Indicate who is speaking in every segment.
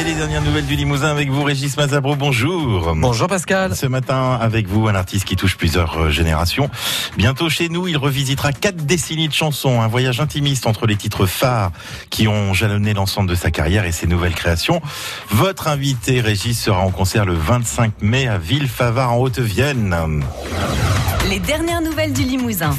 Speaker 1: Et les dernières nouvelles du Limousin avec vous, Régis Mazabro, bonjour.
Speaker 2: Bonjour Pascal.
Speaker 1: Ce matin, avec vous, un artiste qui touche plusieurs euh, générations. Bientôt chez nous, il revisitera quatre décennies de chansons, un voyage intimiste entre les titres phares qui ont jalonné l'ensemble de sa carrière et ses nouvelles créations. Votre invité, Régis, sera en concert le 25 mai à Villefavard en Haute-Vienne.
Speaker 3: Les dernières nouvelles du Limousin.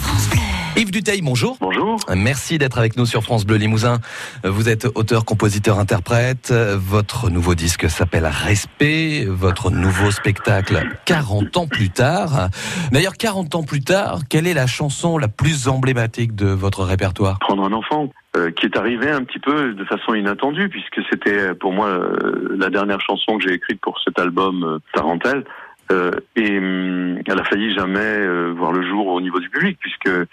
Speaker 2: Yves Duteil, bonjour.
Speaker 4: Bonjour.
Speaker 2: Merci d'être avec nous sur France Bleu Limousin. Vous êtes auteur, compositeur, interprète. Votre nouveau disque s'appelle Respect. Votre nouveau spectacle 40 ans plus tard. D'ailleurs, 40 ans plus tard, quelle est la chanson la plus emblématique de votre répertoire?
Speaker 4: Prendre un enfant euh, qui est arrivé un petit peu de façon inattendue puisque c'était pour moi euh, la dernière chanson que j'ai écrite pour cet album euh, Tarentelle. Euh, et hum, elle a failli jamais euh, voir le jour au niveau du public puisque euh,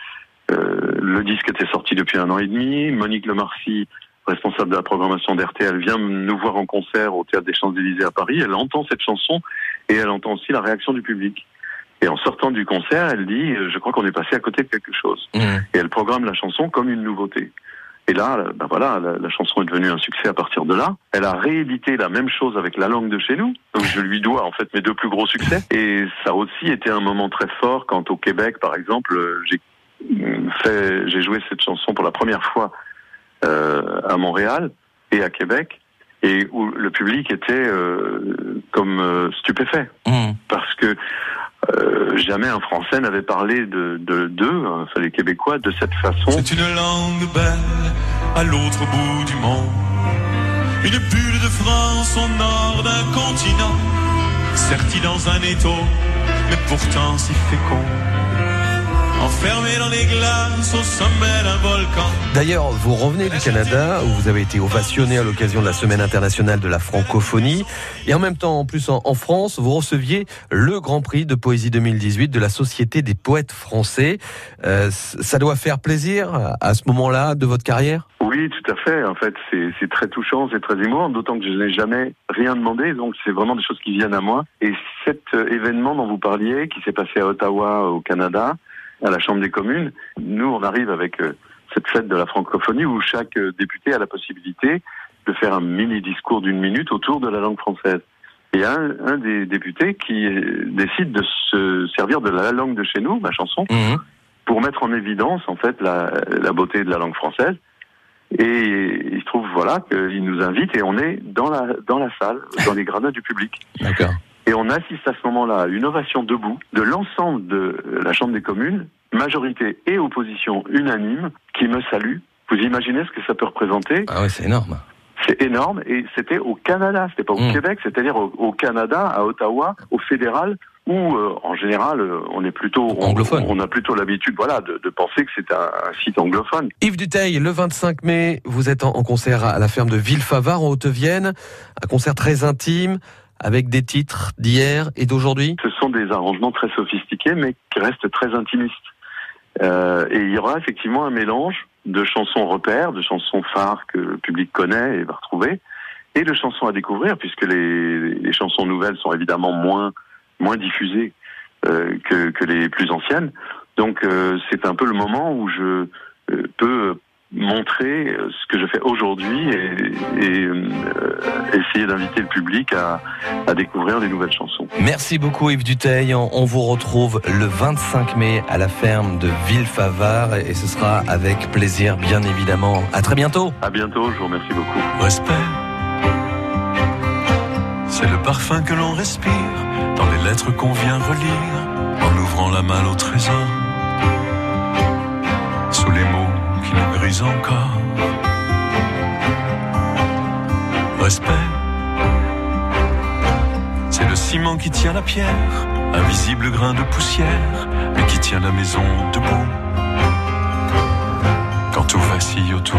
Speaker 4: le disque était sorti depuis un an et demi. Monique Lemarcy, responsable de la programmation d'RTL, vient nous voir en concert au Théâtre des Champs-Élysées à Paris. Elle entend cette chanson et elle entend aussi la réaction du public. Et en sortant du concert, elle dit euh, Je crois qu'on est passé à côté de quelque chose.
Speaker 2: Mmh.
Speaker 4: Et elle programme la chanson comme une nouveauté. Et là, ben voilà, la, la, chanson est devenue un succès à partir de là. Elle a réédité la même chose avec la langue de chez nous. Donc je lui dois en fait mes deux plus gros succès. Et ça a aussi été un moment très fort quand au Québec, par exemple, j'ai fait, j'ai joué cette chanson pour la première fois euh, à Montréal et à Québec, et où le public était euh, comme euh, stupéfait
Speaker 2: Mmh.
Speaker 4: parce que euh, jamais un Français n'avait parlé de de d'eux, hein, enfin, les Québécois, de cette façon.
Speaker 5: C'est une langue belle à l'autre bout du monde. Une bulle de France au nord d'un continent. Sertie dans un étau, mais pourtant si fécond. Enfermé dans les glaces au sommet d'un volcan.
Speaker 2: D'ailleurs, vous revenez du Canada où vous avez été ovationné à l'occasion de la Semaine internationale de la francophonie. Et en même temps, en plus en, en France, vous receviez le Grand Prix de Poésie 2018 de la Société des poètes français. Euh, ça doit faire plaisir à ce moment-là de votre carrière?
Speaker 4: Oui, tout à fait. En fait, c'est c'est très touchant, c'est très émouvant, d'autant que je n'ai jamais rien demandé, donc c'est vraiment des choses qui viennent à moi. Et cet euh, événement dont vous parliez, qui s'est passé à Ottawa, au Canada, à la Chambre des communes, nous, on arrive avec euh, cette fête de la francophonie où chaque euh, député a la possibilité de faire un mini discours d'une minute autour de la langue française. Et un, un des députés qui euh, décide de se servir de la langue de chez nous, ma chanson,
Speaker 2: Mmh.
Speaker 4: pour mettre en évidence en fait la, la beauté de la langue française. Et il se trouve voilà qu'il nous invite et on est dans la dans la salle, dans les gradins du public.
Speaker 2: D'accord.
Speaker 4: Et on assiste à ce moment-là à une ovation debout de l'ensemble de la Chambre des communes, majorité et opposition unanime, qui me salue. Vous imaginez ce que ça peut représenter
Speaker 2: Ah ouais, c'est énorme.
Speaker 4: C'est énorme et c'était au Canada, c'était pas au
Speaker 2: Mm.
Speaker 4: Québec, c'est-à-dire au, au Canada, à Ottawa, au fédéral, où euh, en général euh, on est plutôt on,
Speaker 2: Anglophone.
Speaker 4: On a plutôt l'habitude, voilà, de, de penser que c'est un, un site anglophone.
Speaker 2: Yves Duteil, le 25 mai, vous êtes en, en concert à la ferme de Villefavard en Haute-Vienne. Un concert très intime avec des titres d'hier et d'aujourd'hui?
Speaker 4: Ce sont des arrangements très sophistiqués, mais qui restent très intimistes. Euh, et il y aura effectivement un mélange de chansons repères, de chansons phares que le public connaît et va retrouver, et de chansons à découvrir, puisque les, chansons nouvelles sont évidemment moins moins diffusées euh, que, que les plus anciennes. Donc euh, c'est un peu le moment où je euh, peux montrer euh, ce que je fais aujourd'hui et, et euh, essayer d'inviter le public à, à découvrir des nouvelles chansons.
Speaker 2: Merci beaucoup Yves Duteil. On vous retrouve le 25 mai à la ferme de Villefavard et ce sera avec plaisir bien évidemment. À très bientôt.
Speaker 4: À bientôt, je vous remercie beaucoup.
Speaker 5: Respect. C'est le parfum que l'on respire dans les lettres qu'on vient relire en ouvrant la malle au trésor. Encore. Respect. C'est le ciment qui tient la pierre, un visible grain de poussière, mais qui tient la maison debout. Quand tout vacille autour